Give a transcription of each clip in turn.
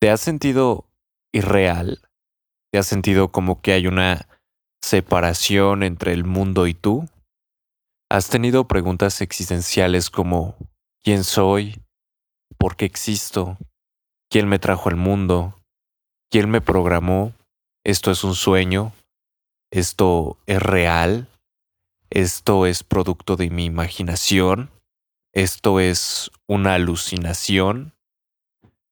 ¿Te has sentido irreal? ¿Te has sentido como que hay una separación entre el mundo y tú? ¿Has tenido preguntas existenciales como ¿quién soy? ¿Por qué existo? ¿Quién me trajo al mundo? ¿Quién me programó? ¿Esto es un sueño? ¿Esto es real? ¿Esto es producto de mi imaginación? ¿Esto es una alucinación?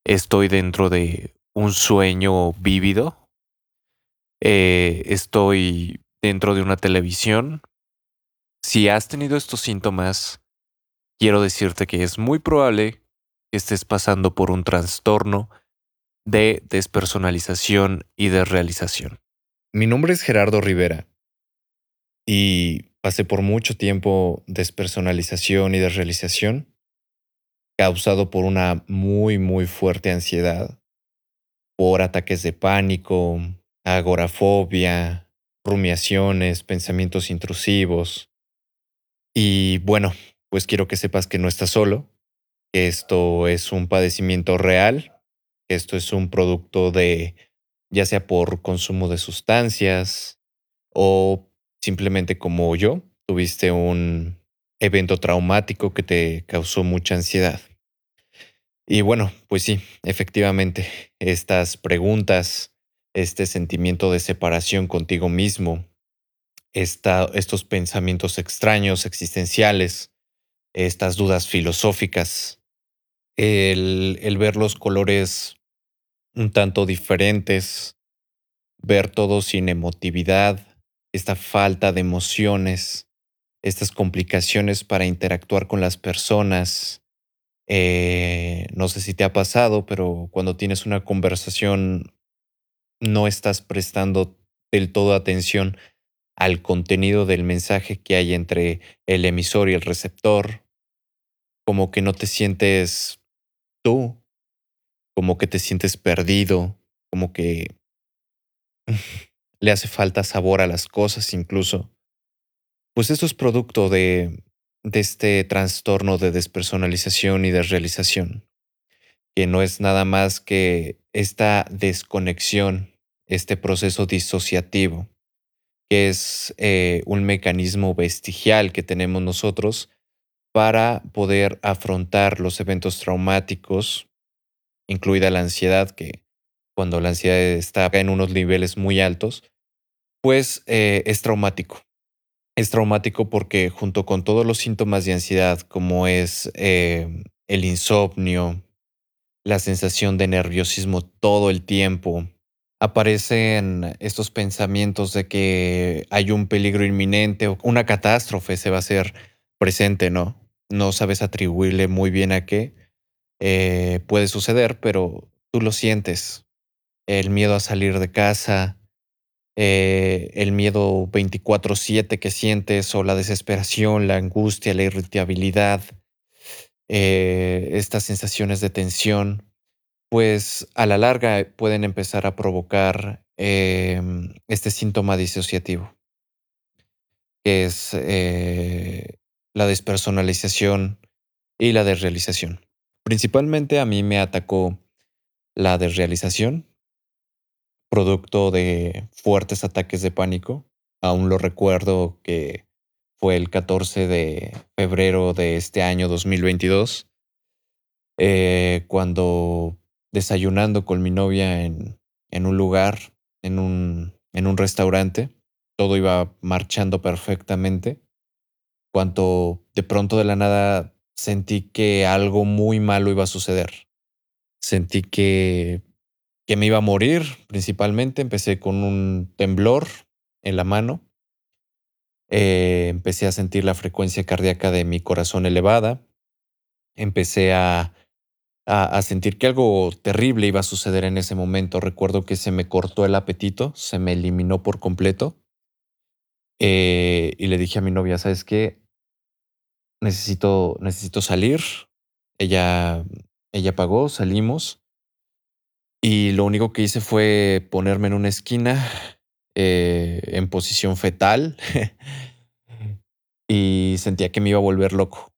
¿Estoy dentro de un sueño vívido? Eh, ¿Estoy dentro de una televisión? Si has tenido estos síntomas, quiero decirte que es muy probable que estés pasando por un trastorno de despersonalización y desrealización. Mi nombre es Gerardo Rivera y pasé por mucho tiempo despersonalización y desrealización causado por una muy muy fuerte ansiedad, por ataques de pánico, agorafobia, rumiaciones, pensamientos intrusivos, y bueno, pues quiero que sepas que no estás solo, que esto es un padecimiento real, que esto es un producto de, ya sea por consumo de sustancias o simplemente como yo, tuviste un evento traumático que te causó mucha ansiedad. Y bueno, pues sí, efectivamente, estas preguntas, este sentimiento de separación contigo mismo, estos pensamientos extraños, existenciales, estas dudas filosóficas, el, el ver los colores un tanto diferentes, ver todo sin emotividad, esta falta de emociones, estas complicaciones para interactuar con las personas. Eh, no sé si te ha pasado, pero cuando tienes una conversación no estás prestando del todo atención al contenido del mensaje que hay entre el emisor y el receptor, como que no te sientes tú, como que te sientes perdido, como que le hace falta sabor a las cosas incluso. Pues esto es producto de, de este trastorno de despersonalización y desrealización, que no es nada más que esta desconexión, este proceso disociativo que es eh, un mecanismo vestigial que tenemos nosotros para poder afrontar los eventos traumáticos, incluida la ansiedad, que cuando la ansiedad está en unos niveles muy altos, pues eh, es traumático. Es traumático porque junto con todos los síntomas de ansiedad, como es eh, el insomnio, la sensación de nerviosismo todo el tiempo, aparecen estos pensamientos de que hay un peligro inminente o una catástrofe se va a hacer presente, ¿no? No sabes atribuirle muy bien a qué eh, puede suceder, pero tú lo sientes. El miedo a salir de casa, eh, el miedo 24/7 que sientes o la desesperación, la angustia, la irritabilidad, eh, estas sensaciones de tensión pues a la larga pueden empezar a provocar em, este síntoma disociativo, que es eh, la despersonalización y la desrealización. Principalmente a mí me atacó la desrealización, producto de fuertes ataques de pánico. Aún lo recuerdo que fue el 14 de febrero de este año 2022, eh, cuando desayunando con mi novia en, en un lugar, en un, en un restaurante. Todo iba marchando perfectamente. Cuando de pronto de la nada sentí que algo muy malo iba a suceder. Sentí que, que me iba a morir principalmente. Empecé con un temblor en la mano. Eh, empecé a sentir la frecuencia cardíaca de mi corazón elevada. Empecé a a, sentir que algo terrible iba a suceder en ese momento. Recuerdo que se me cortó el apetito, se me eliminó por completo. Eh, y le dije a mi novia, ¿sabes qué? Necesito, necesito salir. Ella, ella pagó, salimos. Y lo único que hice fue ponerme en una esquina eh, en posición fetal y sentía que me iba a volver loco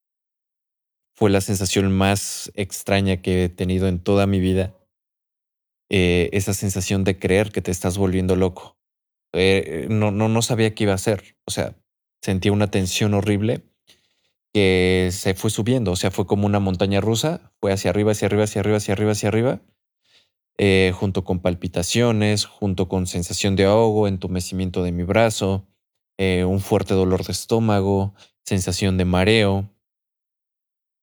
fue la sensación más extraña que he tenido en toda mi vida. eh, esa sensación de creer que te estás volviendo loco. Eh, no, no, no sabía qué iba a hacer. O sea, sentía una tensión horrible que se fue subiendo. O sea, fue como una montaña rusa. Fue hacia arriba, hacia arriba, hacia arriba, hacia arriba, hacia arriba. Eh, junto con palpitaciones, junto con sensación de ahogo, entumecimiento de mi brazo, un fuerte dolor de estómago, sensación de mareo.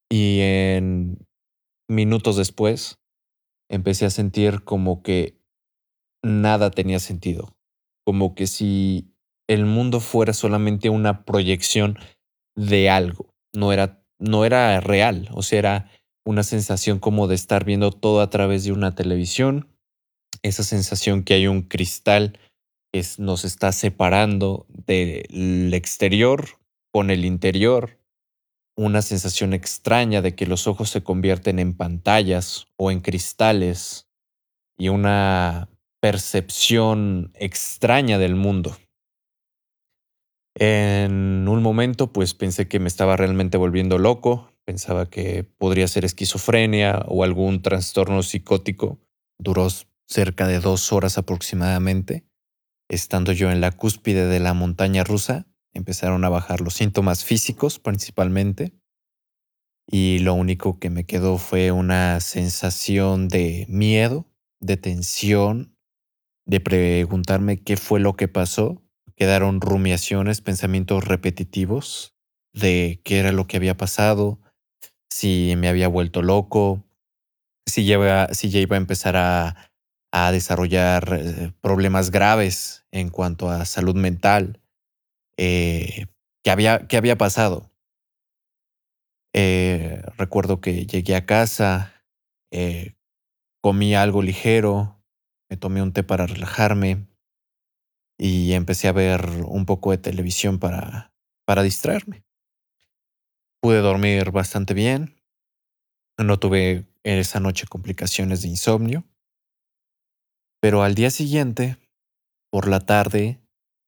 Y en minutos después empecé a sentir como que nada tenía sentido, como que si el mundo fuera solamente una proyección de algo, no era, no era real, o sea, era una sensación como de estar viendo todo a través de una televisión, esa sensación que hay un cristal que nos está separando del exterior con el interior, una sensación extraña de que los ojos se convierten en pantallas o en cristales y una percepción extraña del mundo. En un momento pues pensé que me estaba realmente volviendo loco, pensaba que podría ser esquizofrenia o algún trastorno psicótico. Duró cerca de dos horas aproximadamente. Estando yo en la cúspide de la montaña rusa, empezaron a bajar los síntomas físicos principalmente y lo único que me quedó fue una sensación de miedo, de tensión, de preguntarme qué fue lo que pasó. Quedaron rumiaciones, pensamientos repetitivos de qué era lo que había pasado, si me había vuelto loco, si ya iba, si iba a empezar a, a desarrollar eh, problemas graves en cuanto a salud mental eh, ¿qué, había, había pasado. Eh, recuerdo que llegué a casa, eh, comí algo ligero, me tomé un té para relajarme y empecé a ver un poco de televisión para, para distraerme. Pude dormir bastante bien, no tuve esa noche complicaciones de insomnio, pero al día siguiente, por la tarde,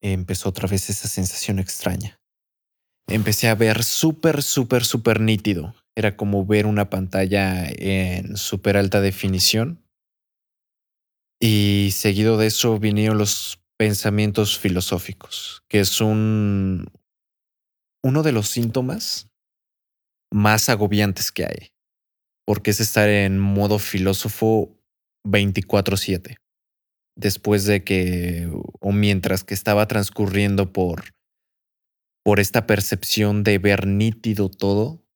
empezó otra vez esa sensación extraña. Empecé a ver súper, súper, súper nítido. Era como ver una pantalla en súper alta definición. Y seguido de eso vinieron los pensamientos filosóficos, que es un uno de los síntomas más agobiantes que hay, porque es estar en modo filósofo 24/7 después de que o mientras que estaba transcurriendo por por esta percepción de ver nítido todo,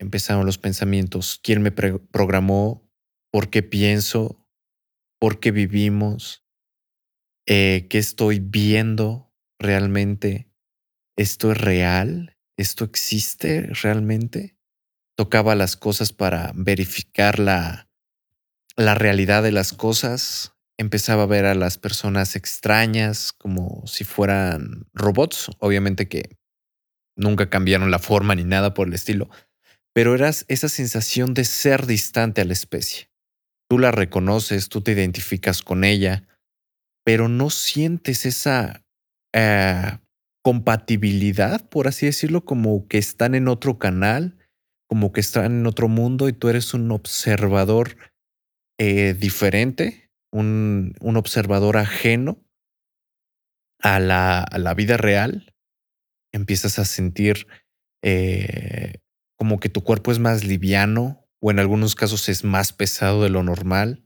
empezaron los pensamientos. ¿Quién me programó? ¿Por qué pienso? ¿Por qué vivimos? Eh, ¿Qué estoy viendo realmente? ¿Esto es real? ¿Esto existe realmente? Tocaba las cosas para verificar la, la realidad de las cosas empezaba a ver a las personas extrañas como si fueran robots. Obviamente que nunca cambiaron la forma ni nada por el estilo, pero eras esa sensación de ser distante a la especie. Tú la reconoces, tú te identificas con ella, pero no sientes esa eh, compatibilidad, por así decirlo, como que están en otro canal, como que están en otro mundo y tú eres un observador eh, diferente un, un observador ajeno a la, a la, vida real, empiezas a sentir eh, como que tu cuerpo es más liviano o en algunos casos es más pesado de lo normal.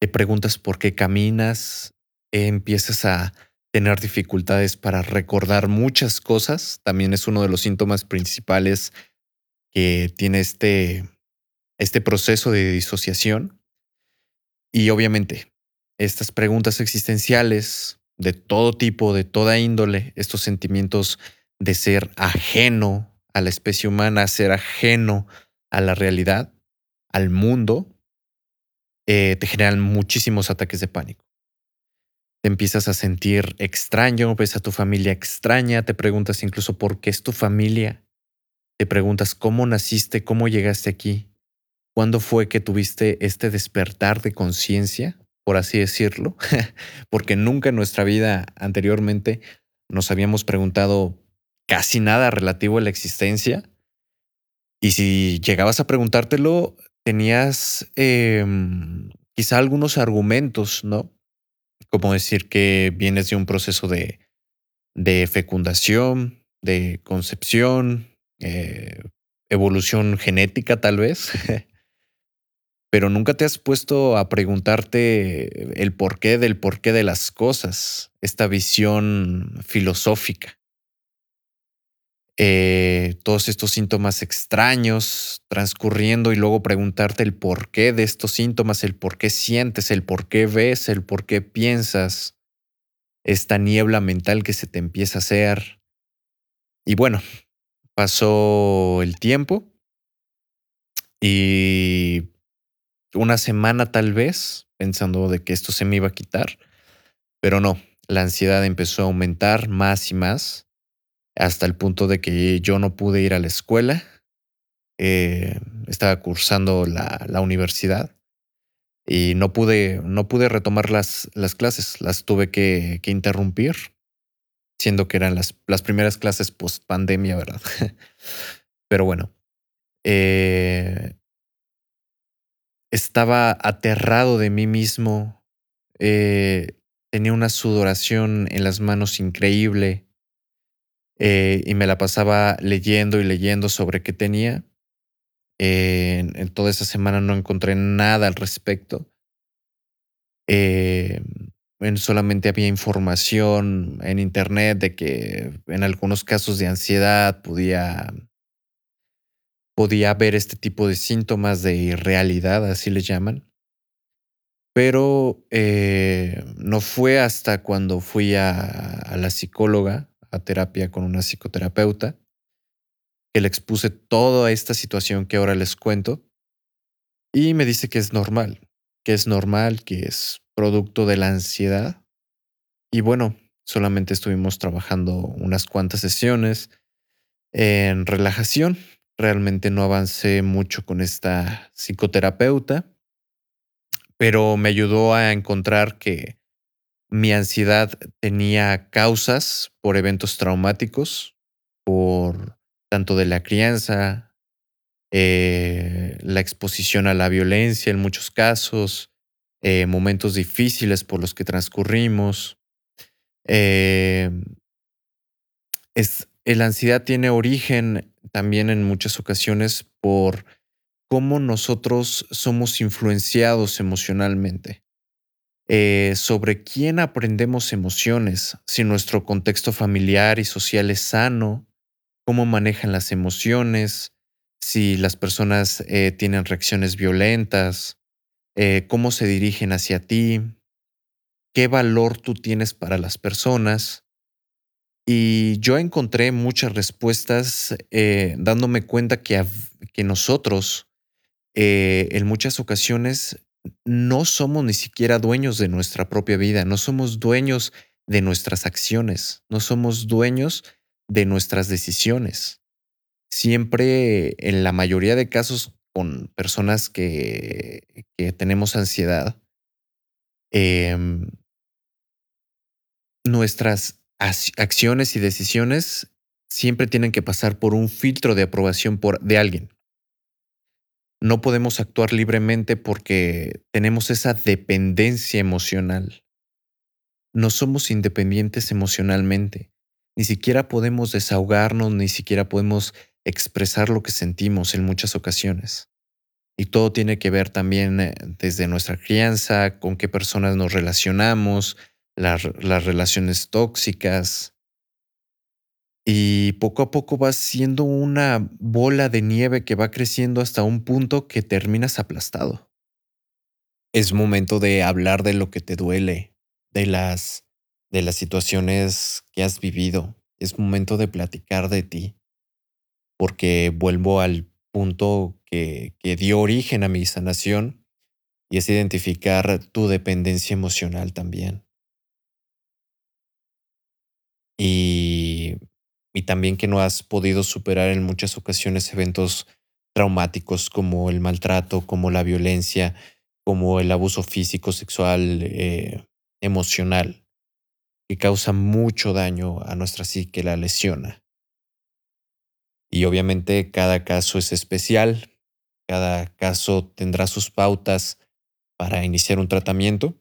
Te preguntas por qué caminas, empiezas a tener dificultades para recordar muchas cosas. También es uno de los síntomas principales que tiene este, este proceso de disociación. Y obviamente, estas preguntas existenciales de todo tipo, de toda índole, estos sentimientos de ser ajeno a la especie humana, ser ajeno a la realidad, al mundo, eh, te generan muchísimos ataques de pánico. Te empiezas a sentir extraño, ves a tu familia extraña, te preguntas incluso por qué es tu familia, te preguntas cómo naciste, cómo llegaste aquí, cuándo fue que tuviste este despertar de conciencia por así decirlo, porque nunca en nuestra vida anteriormente nos habíamos preguntado casi nada relativo a la existencia. Y si llegabas a preguntártelo, tenías em, quizá algunos argumentos, ¿no? Como decir que vienes de un proceso de, fecundación, de concepción, eh, evolución genética tal vez, pero nunca te has puesto a preguntarte el porqué del porqué de las cosas, esta visión filosófica. Eh, todos estos síntomas extraños transcurriendo y luego preguntarte el porqué de estos síntomas, el por qué sientes, el por qué ves, el por qué piensas, esta niebla mental que se te empieza a hacer. Y bueno, pasó el tiempo y una semana tal vez pensando de que esto se me iba a quitar, pero no, la ansiedad empezó a aumentar más y más hasta el punto de que yo no pude ir a la escuela. Eh, estaba cursando la, la, universidad y no pude, no pude retomar las, las clases, las tuve que, que, interrumpir, siendo que eran las, las primeras clases post pandemia, ¿verdad? Pero bueno, eh, estaba aterrado de mí mismo, eh, tenía una sudoración en las manos increíble eh, y me la pasaba leyendo y leyendo sobre qué tenía. Eh, en, toda esa semana no encontré nada al respecto. Eh, solamente había información en internet de que en algunos casos de ansiedad podía, podía haber este tipo de síntomas de irrealidad, así le llaman. Pero no fue hasta cuando fui a la psicóloga terapia con una psicoterapeuta, que le expuse toda esta situación que ahora les cuento y me dice que es normal, que es normal, que es producto de la ansiedad. Y bueno, solamente estuvimos trabajando unas cuantas sesiones en relajación. Realmente no avancé mucho con esta psicoterapeuta, pero me ayudó a encontrar que mi ansiedad tenía causas por eventos traumáticos, por tanto de la crianza, eh, la exposición a la violencia en muchos casos, eh, momentos difíciles por los que transcurrimos. Eh, es, la ansiedad tiene origen también en muchas ocasiones por cómo nosotros somos influenciados emocionalmente. Eh, sobre quién aprendemos emociones, si nuestro contexto familiar y social es sano, cómo manejan las emociones, si las personas eh, tienen reacciones violentas, eh, cómo se dirigen hacia ti, qué valor tú tienes para las personas. Y yo encontré muchas respuestas dándome cuenta que, que nosotros en muchas ocasiones no somos ni siquiera dueños de nuestra propia vida, no somos dueños de nuestras acciones, no somos dueños de nuestras decisiones. Siempre, en la mayoría de casos, con personas que, tenemos ansiedad, em, nuestras acciones y decisiones siempre tienen que pasar por un filtro de aprobación por, de alguien no podemos actuar libremente porque tenemos esa dependencia emocional. No somos independientes emocionalmente. Ni siquiera podemos desahogarnos, ni siquiera podemos expresar lo que sentimos en muchas ocasiones. Y todo tiene que ver también eh, desde nuestra crianza, con qué personas nos relacionamos, las, relaciones tóxicas, y poco a poco vas siendo una bola de nieve que va creciendo hasta un punto que terminas aplastado. Es momento de hablar de lo que te duele, de las de las situaciones que has vivido. Es momento de platicar de ti, porque vuelvo al punto que, que dio origen a mi sanación y es identificar tu dependencia emocional también. Y y también que no has podido superar en muchas ocasiones eventos traumáticos como el maltrato, como la violencia, como el abuso físico, sexual, eh, emocional, que causa mucho daño a nuestra psique, la lesiona. Y obviamente cada caso es especial, cada caso tendrá sus pautas, para iniciar un tratamiento.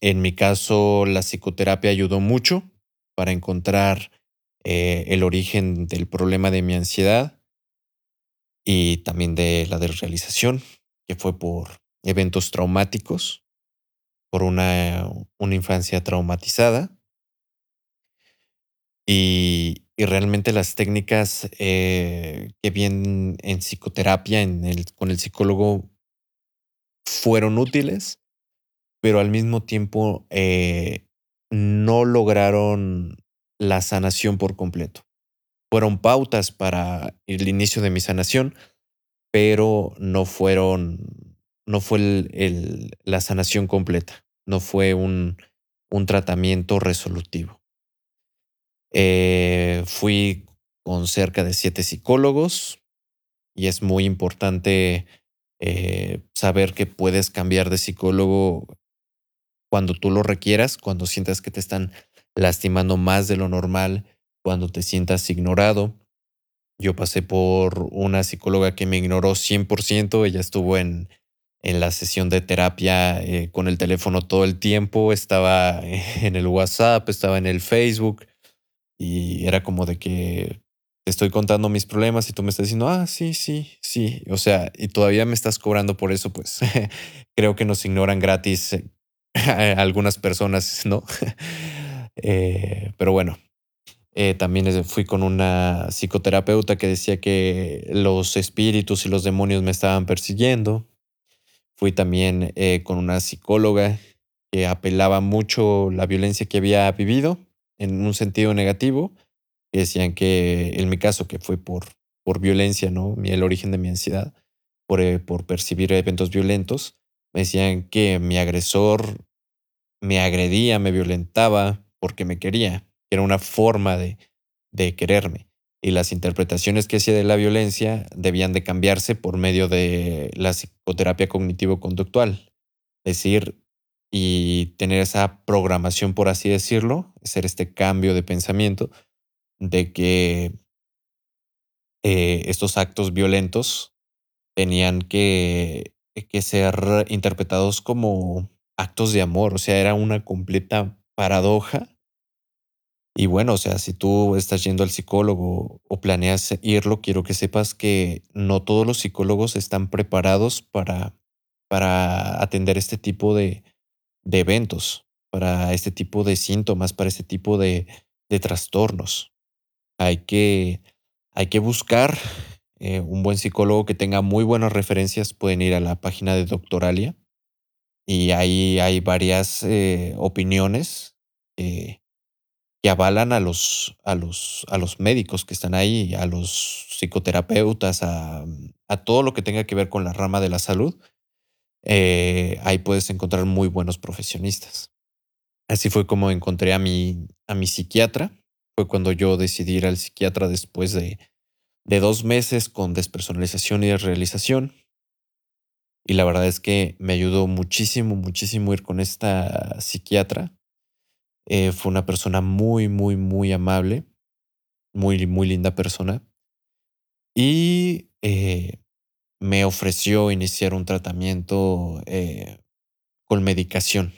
En mi caso, la psicoterapia ayudó mucho para encontrar eh, el origen del problema de mi ansiedad y también de la desrealización, que fue por eventos traumáticos, por una, una infancia traumatizada. Y, y realmente las técnicas eh, que vienen en psicoterapia en el, con el psicólogo fueron útiles, pero al mismo tiempo eh, no lograron la sanación por completo. Fueron pautas para el inicio de mi sanación, pero no fueron, no fue el, la sanación completa, no fue un, un tratamiento resolutivo. Eh, fui con cerca de siete psicólogos y es muy importante eh, saber que puedes cambiar de psicólogo cuando tú lo requieras, cuando sientas que te están lastimando más de lo normal, cuando te sientas ignorado. Yo pasé por una psicóloga que me ignoró 100%, ella estuvo en, en la sesión de terapia eh, con el teléfono todo el tiempo, estaba en el WhatsApp, estaba en el Facebook y era como de que te estoy contando mis problemas y tú me estás diciendo, ah, sí, sí, sí, o sea, y todavía me estás cobrando por eso, pues creo que nos ignoran gratis eh, algunas personas, ¿no? Eh, pero bueno, eh, también fui con una psicoterapeuta que decía que los espíritus y los demonios me estaban persiguiendo. Fui también eh, con una psicóloga que apelaba mucho la violencia que había vivido en un sentido negativo. Decían que, en mi caso, que fue por, por violencia, ¿no? El origen de mi ansiedad, por, por percibir eventos violentos. Me decían que mi agresor me agredía, me violentaba porque me quería, que era una forma de, de quererme. Y las interpretaciones que hacía de la violencia debían de cambiarse por medio de la psicoterapia cognitivo-conductual. Decir, y tener esa programación, por así decirlo, hacer este cambio de pensamiento de que eh, estos actos violentos tenían que, que ser interpretados como actos de amor, o sea, era una completa paradoja. Y bueno, o sea, si tú estás yendo al psicólogo o planeas irlo, quiero que sepas que no todos los psicólogos están preparados para, para atender este tipo de, de eventos, para este tipo de síntomas, para este tipo de, de trastornos. Hay que, hay que buscar eh, un buen psicólogo que tenga muy buenas referencias. Pueden ir a la página de Doctoralia y ahí hay varias eh, opiniones eh, que avalan a los, a, los, a los médicos que están ahí, a los psicoterapeutas, a, todo lo que tenga que ver con la rama de la salud. Eh, ahí puedes encontrar muy buenos profesionistas. Así fue como encontré a mi, a mi psiquiatra. Fue cuando yo decidí ir al psiquiatra después de, de dos meses con despersonalización y realización. Y la verdad es que me ayudó muchísimo, muchísimo ir con esta psiquiatra. Eh, fue una persona muy, muy, muy amable, muy, muy linda persona. Y eh, me ofreció iniciar un tratamiento eh, con medicación,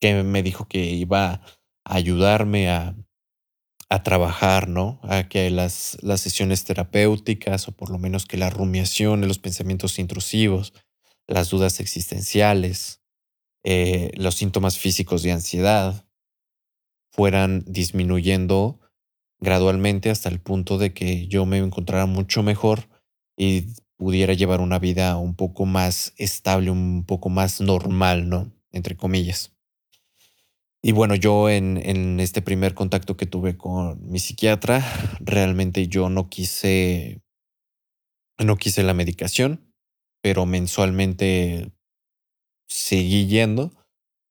que me dijo que iba a ayudarme a, a trabajar, ¿no? A que las, las sesiones terapéuticas, o por lo menos que la rumiación, los pensamientos intrusivos, las dudas existenciales, eh, los síntomas físicos de ansiedad fueran disminuyendo gradualmente hasta el punto de que yo me encontrara mucho mejor y pudiera llevar una vida un poco más estable, un poco más normal, ¿no? Entre comillas. Y bueno, yo en, en este primer contacto que tuve con mi psiquiatra, realmente yo no quise, no quise la medicación pero mensualmente seguí yendo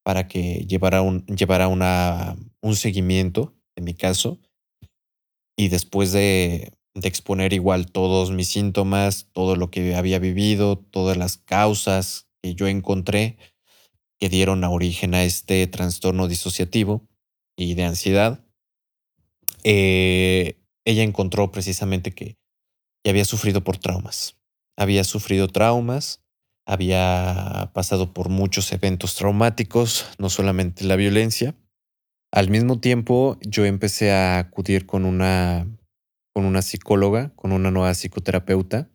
para que llevara un, llevara una, un seguimiento, en mi caso, y después de, exponer igual todos mis síntomas, todo lo que había vivido, todas las causas que yo encontré que dieron a origen a este trastorno disociativo y de ansiedad, eh, ella encontró precisamente que, que había sufrido por traumas había sufrido traumas había pasado por muchos eventos traumáticos, no solamente la violencia. Al mismo tiempo, yo empecé a acudir con una, con una psicóloga, con una nueva psicoterapeuta,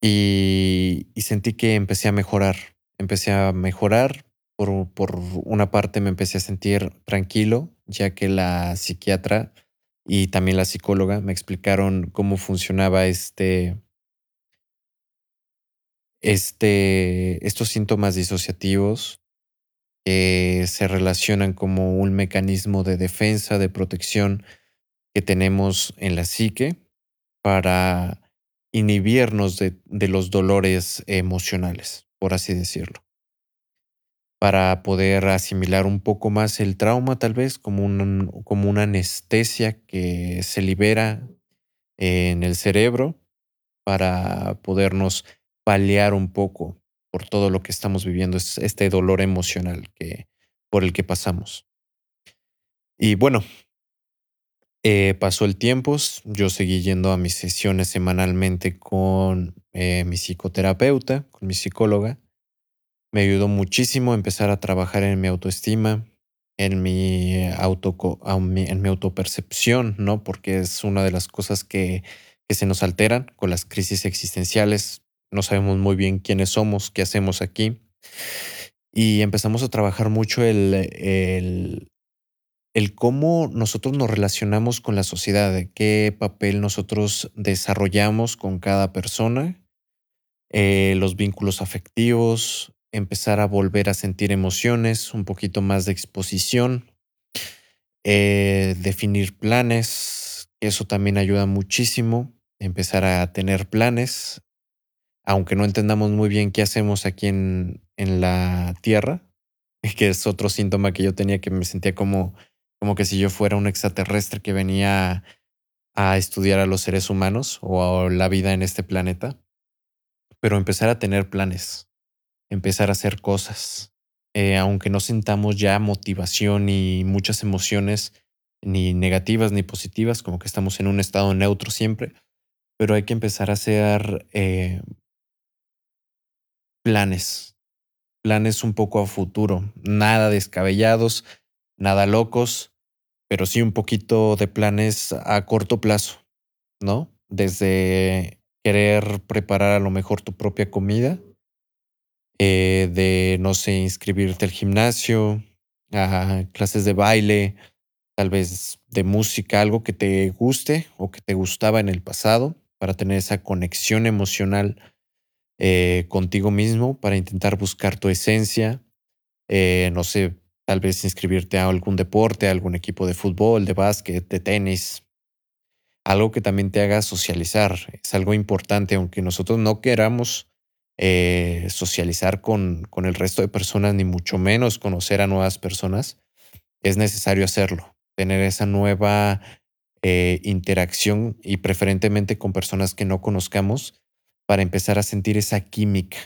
y, sentí que empecé a mejorar. Empecé a mejorar. Por, por una parte me empecé a sentir tranquilo, ya que la psiquiatra y también la psicóloga me explicaron cómo funcionaba este, este, estos síntomas disociativos que se relacionan como un mecanismo de defensa, de protección que tenemos en la psique para inhibirnos de, los dolores emocionales, por así decirlo. Para poder asimilar un poco más el trauma, tal vez, como, un, como una anestesia que se libera en el cerebro para podernos paliar un poco por todo lo que estamos viviendo, este dolor emocional que, por el que pasamos. Y bueno, eh, pasó el tiempo, yo seguí yendo a mis sesiones semanalmente con eh, mi psicoterapeuta, con mi psicóloga. Me ayudó muchísimo a empezar a trabajar en mi autoestima, en mi, auto, en mi autopercepción, ¿no? Porque es una de las cosas que, que se nos alteran con las crisis existenciales no sabemos muy bien quiénes somos, qué hacemos aquí. Y empezamos a trabajar mucho el, el, el cómo nosotros nos relacionamos con la sociedad, qué papel nosotros desarrollamos con cada persona, eh, los vínculos afectivos, empezar a volver a sentir emociones, un poquito más de exposición, eh, definir planes, eso también ayuda muchísimo, empezar a tener planes, aunque no entendamos muy bien qué hacemos aquí en, en la Tierra, que es otro síntoma que yo tenía que me sentía como, como que si yo fuera un extraterrestre que venía a estudiar a los seres humanos o a la vida en este planeta. Pero empezar a tener planes, empezar a hacer cosas, eh, aunque no sintamos ya motivación y muchas emociones, ni negativas ni positivas, como que estamos en un estado neutro siempre, pero hay que empezar a hacer eh, planes, planes un poco a futuro, nada descabellados, nada locos, pero sí un poquito de planes a corto plazo, ¿no? Desde querer preparar a lo mejor tu propia comida, eh, de, no sé, inscribirte al gimnasio, a clases de baile, tal vez de música, algo que te guste o que te gustaba en el pasado, para tener esa conexión emocional eh, contigo mismo para intentar buscar tu esencia. Eh, no sé, tal vez inscribirte a algún deporte, a algún equipo de fútbol, de básquet, de tenis. Algo que también te haga socializar. Es algo importante, aunque nosotros no queramos eh, socializar con, con el resto de personas, ni mucho menos conocer a nuevas personas, es necesario hacerlo. Tener esa nueva interacción y preferentemente con personas que no conozcamos para empezar a sentir esa química,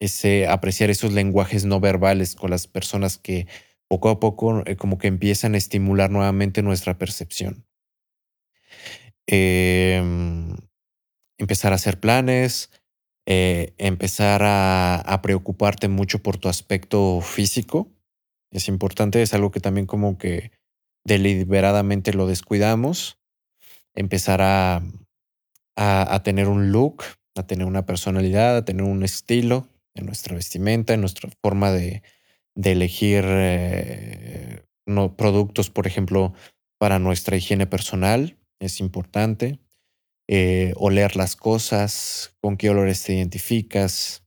ese apreciar esos lenguajes no verbales con las personas que poco a poco eh, como que empiezan a estimular nuevamente nuestra percepción. Em, empezar a hacer planes, eh, empezar a, preocuparte mucho por tu aspecto físico. Es importante, es algo que también como que deliberadamente lo descuidamos. Empezar a tener un look, a tener una personalidad, a tener un estilo en nuestra vestimenta, en nuestra forma de, de elegir eh, no, productos, por ejemplo, para nuestra higiene personal. Es importante. Eh, oler las cosas, con qué olores te identificas.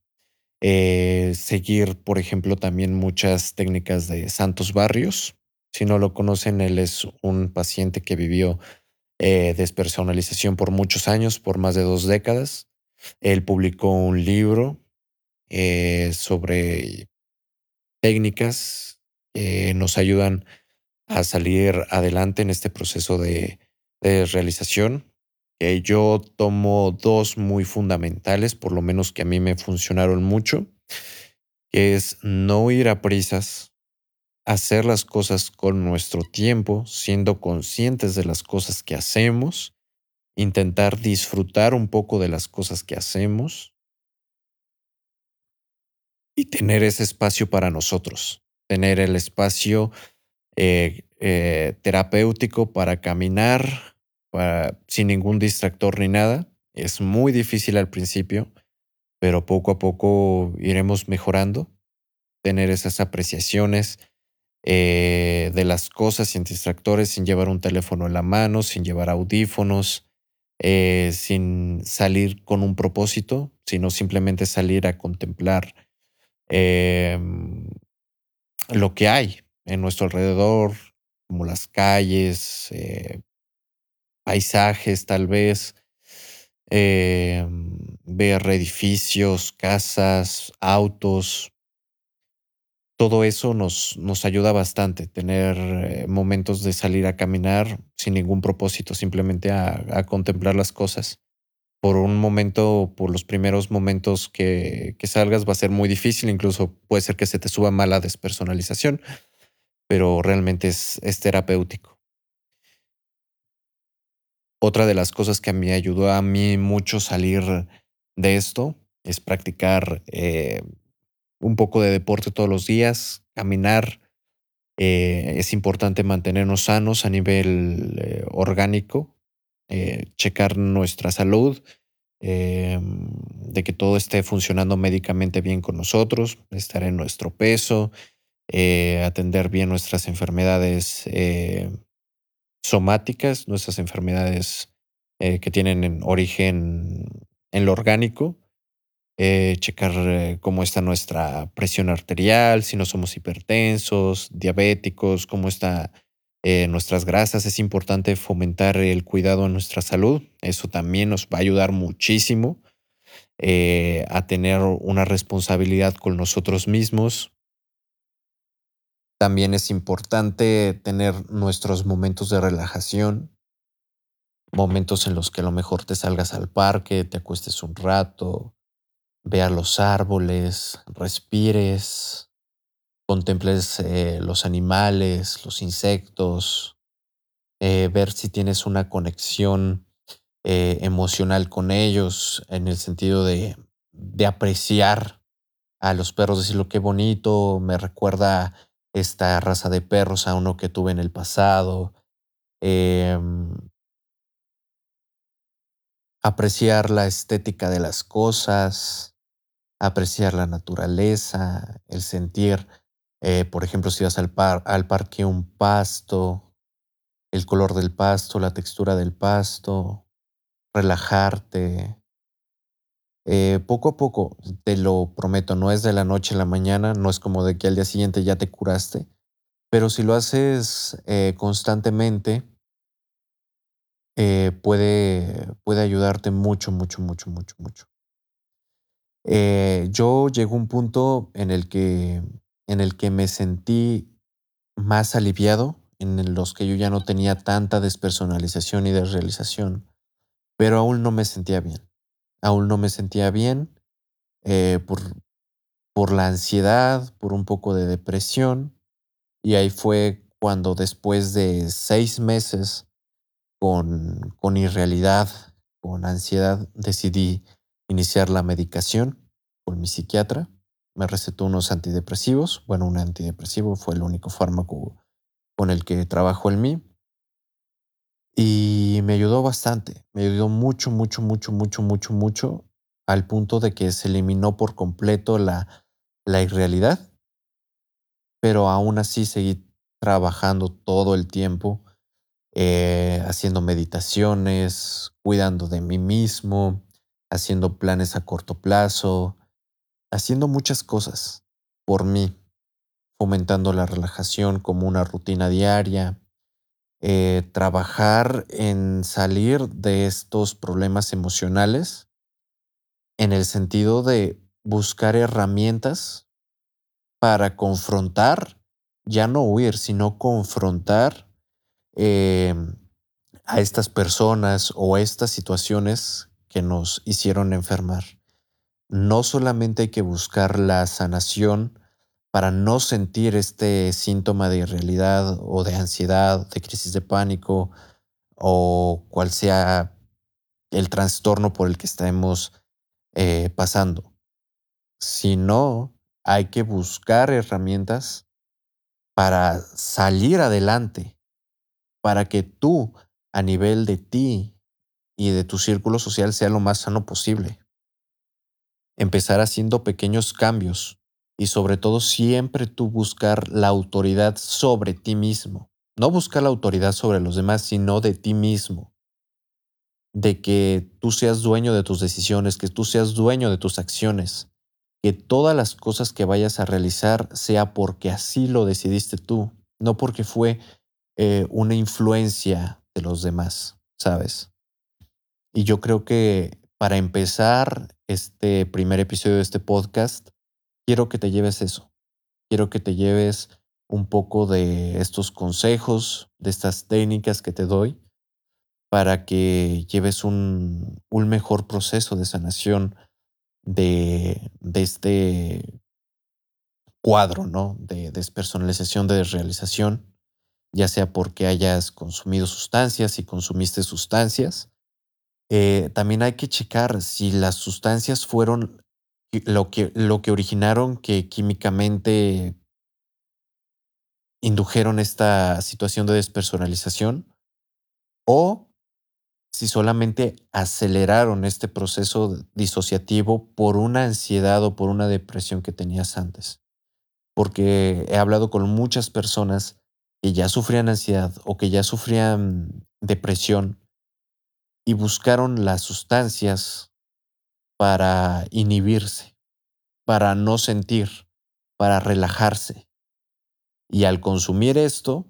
Eh, seguir, por ejemplo, también muchas técnicas de Santos Barrios. Si no lo conocen, él es un paciente que vivió despersonalización por muchos años, por más de dos décadas. Él publicó un libro eh, sobre técnicas que nos ayudan a salir adelante en este proceso de, realización. Eh, yo tomo dos muy fundamentales, por lo menos que a mí me funcionaron mucho, es no ir a prisas, hacer las cosas con nuestro tiempo, siendo conscientes de las cosas que hacemos intentar disfrutar un poco de las cosas que hacemos y tener ese espacio para nosotros, tener el espacio eh, eh, terapéutico para caminar sin ningún distractor ni nada. Es muy difícil al principio, pero poco a poco iremos mejorando. Tener esas apreciaciones eh, de las cosas sin distractores, sin llevar un teléfono en la mano, sin llevar audífonos, sin salir con un propósito, sino simplemente salir a contemplar Em, lo que hay en nuestro alrededor, como las calles, eh, paisajes tal vez, em, ver edificios, casas, autos. Todo eso nos, nos ayuda bastante, tener eh, momentos de salir a caminar sin ningún propósito, simplemente a contemplar las cosas por un momento, por los primeros momentos que, salgas, va a ser muy difícil. Incluso puede ser que se te suba mala despersonalización, pero realmente es, terapéutico. Otra de las cosas que a mí ayudó a mí mucho salir de esto es practicar eh, un poco de deporte todos los días, caminar. Eh, es importante mantenernos sanos a nivel eh, orgánico, eh, checar nuestra salud, de que todo esté funcionando médicamente bien con nosotros, estar en nuestro peso, atender bien nuestras enfermedades somáticas, nuestras enfermedades que tienen origen en lo orgánico, checar cómo está nuestra presión arterial, si no somos hipertensos, diabéticos, cómo está eh, nuestras grasas. Es importante fomentar el cuidado en nuestra salud. Eso también nos va a ayudar muchísimo eh, a tener una responsabilidad con nosotros mismos. También es importante tener nuestros momentos de relajación, momentos en los que a lo mejor te salgas al parque, te acuestes un rato, veas los árboles, respires, contemples eh, los animales, los insectos, eh, ver si tienes una conexión eh, emocional con ellos en el sentido de, de apreciar a los perros, decirlo qué bonito, me recuerda esta raza de perros a uno que tuve en el pasado. Em, apreciar la estética de las cosas, apreciar la naturaleza, el sentir eh, por ejemplo, si vas al, al parque, un pasto, el color del pasto, la textura del pasto, relajarte. Eh, poco a poco, te lo prometo, no es de la noche a la mañana, no es como de que al día siguiente ya te curaste, pero si lo haces eh, constantemente, puede, puede ayudarte mucho, mucho, mucho, mucho, mucho. Yo llego a un punto en el que en el que me sentí más aliviado, en los que yo ya no tenía tanta despersonalización y desrealización, pero aún no me sentía bien. Aún no me sentía bien eh, por, por la ansiedad, por un poco de depresión, y ahí fue cuando después de seis meses con, con irrealidad, con ansiedad, decidí iniciar la medicación con mi psiquiatra me recetó unos antidepresivos. Bueno, un antidepresivo fue el único fármaco con el que trabajo en mí. Y me ayudó bastante. Me ayudó mucho, mucho, mucho, mucho, mucho, mucho, al punto de que se eliminó por completo la, la irrealidad. Pero aún así seguí trabajando todo el tiempo, eh, haciendo meditaciones, cuidando de mí mismo, haciendo planes a corto plazo, haciendo muchas cosas por mí, fomentando la relajación como una rutina diaria, eh, trabajar en salir de estos problemas emocionales en el sentido de buscar herramientas para confrontar, ya no huir, sino confrontar em, a estas personas o a estas situaciones que nos hicieron enfermar. No solamente hay que buscar la sanación para no sentir este síntoma de irrealidad o de ansiedad, de crisis de pánico o cual sea el trastorno por el que estemos eh, pasando, sino hay que buscar herramientas para salir adelante, para que tú a nivel de ti y de tu círculo social sea lo más sano posible. Empezar haciendo pequeños cambios y sobre todo siempre tú buscar la autoridad sobre ti mismo. No buscar la autoridad sobre los demás, sino de ti mismo. De que tú seas dueño de tus decisiones, que tú seas dueño de tus acciones, que todas las cosas que vayas a realizar sea porque así lo decidiste tú, no porque fue eh, una influencia de los demás, ¿sabes? Y yo creo que para empezar este primer episodio de este podcast, quiero que te lleves eso. Quiero que te lleves un poco de estos consejos, de estas técnicas que te doy, para que lleves un, un mejor proceso de sanación de, de este cuadro, ¿no? De despersonalización, de desrealización, ya sea porque hayas consumido sustancias y consumiste sustancias. Eh, también hay que checar si las sustancias fueron lo que, lo que originaron que químicamente indujeron esta situación de despersonalización o si solamente aceleraron este proceso disociativo por una ansiedad o por una depresión que tenías antes. Porque he hablado con muchas personas que ya sufrían ansiedad o que ya sufrían depresión y buscaron las sustancias para inhibirse, para no sentir, para relajarse. Y al consumir esto,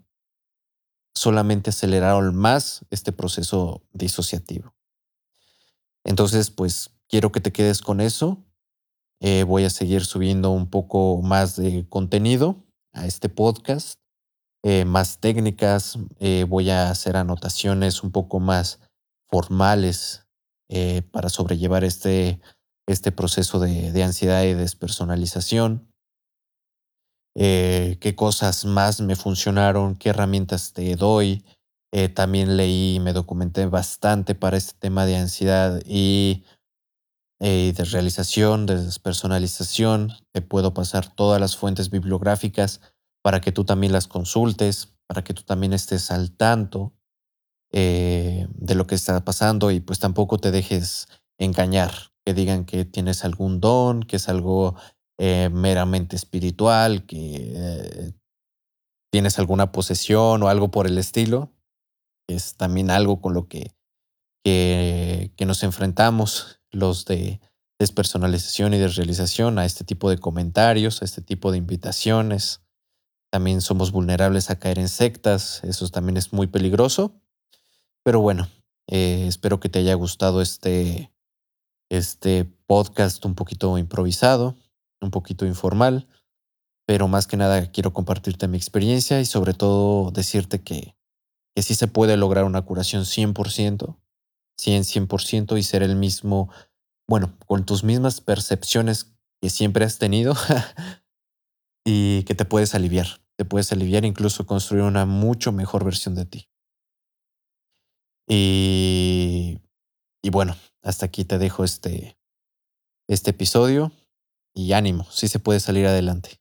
solamente aceleraron más este proceso disociativo. Entonces, pues quiero que te quedes con eso. Eh, voy a seguir subiendo un poco más de contenido a este podcast, eh, más técnicas, eh, voy a hacer anotaciones un poco más formales eh, para sobrellevar este, este proceso de, ansiedad y despersonalización. Eh, qué cosas más me funcionaron, qué herramientas te doy. Eh, también leí y me documenté bastante para este tema de ansiedad y de realización, de despersonalización. Te puedo pasar todas las fuentes bibliográficas para que tú también las consultes, para que tú también estés al tanto eh, de lo que está pasando y pues tampoco te dejes engañar, que digan que tienes algún don, que es algo eh, meramente espiritual, que eh, tienes alguna posesión o algo por el estilo. Es también algo con lo que, que, que nos enfrentamos los de despersonalización y desrealización a este tipo de comentarios, a este tipo de invitaciones. También somos vulnerables a caer en sectas, eso también es muy peligroso. Pero bueno, eh, espero que te haya gustado este, este podcast un poquito improvisado, un poquito informal, pero más que nada quiero compartirte mi experiencia y sobre todo decirte que, que sí se puede lograr una curación 100%, 100, 100% y ser el mismo, bueno, con tus mismas percepciones que siempre has tenido y que te puedes aliviar, te puedes aliviar incluso construir una mucho mejor versión de ti. Y, y bueno, hasta aquí te dejo este, este episodio y ánimo, sí se puede salir adelante.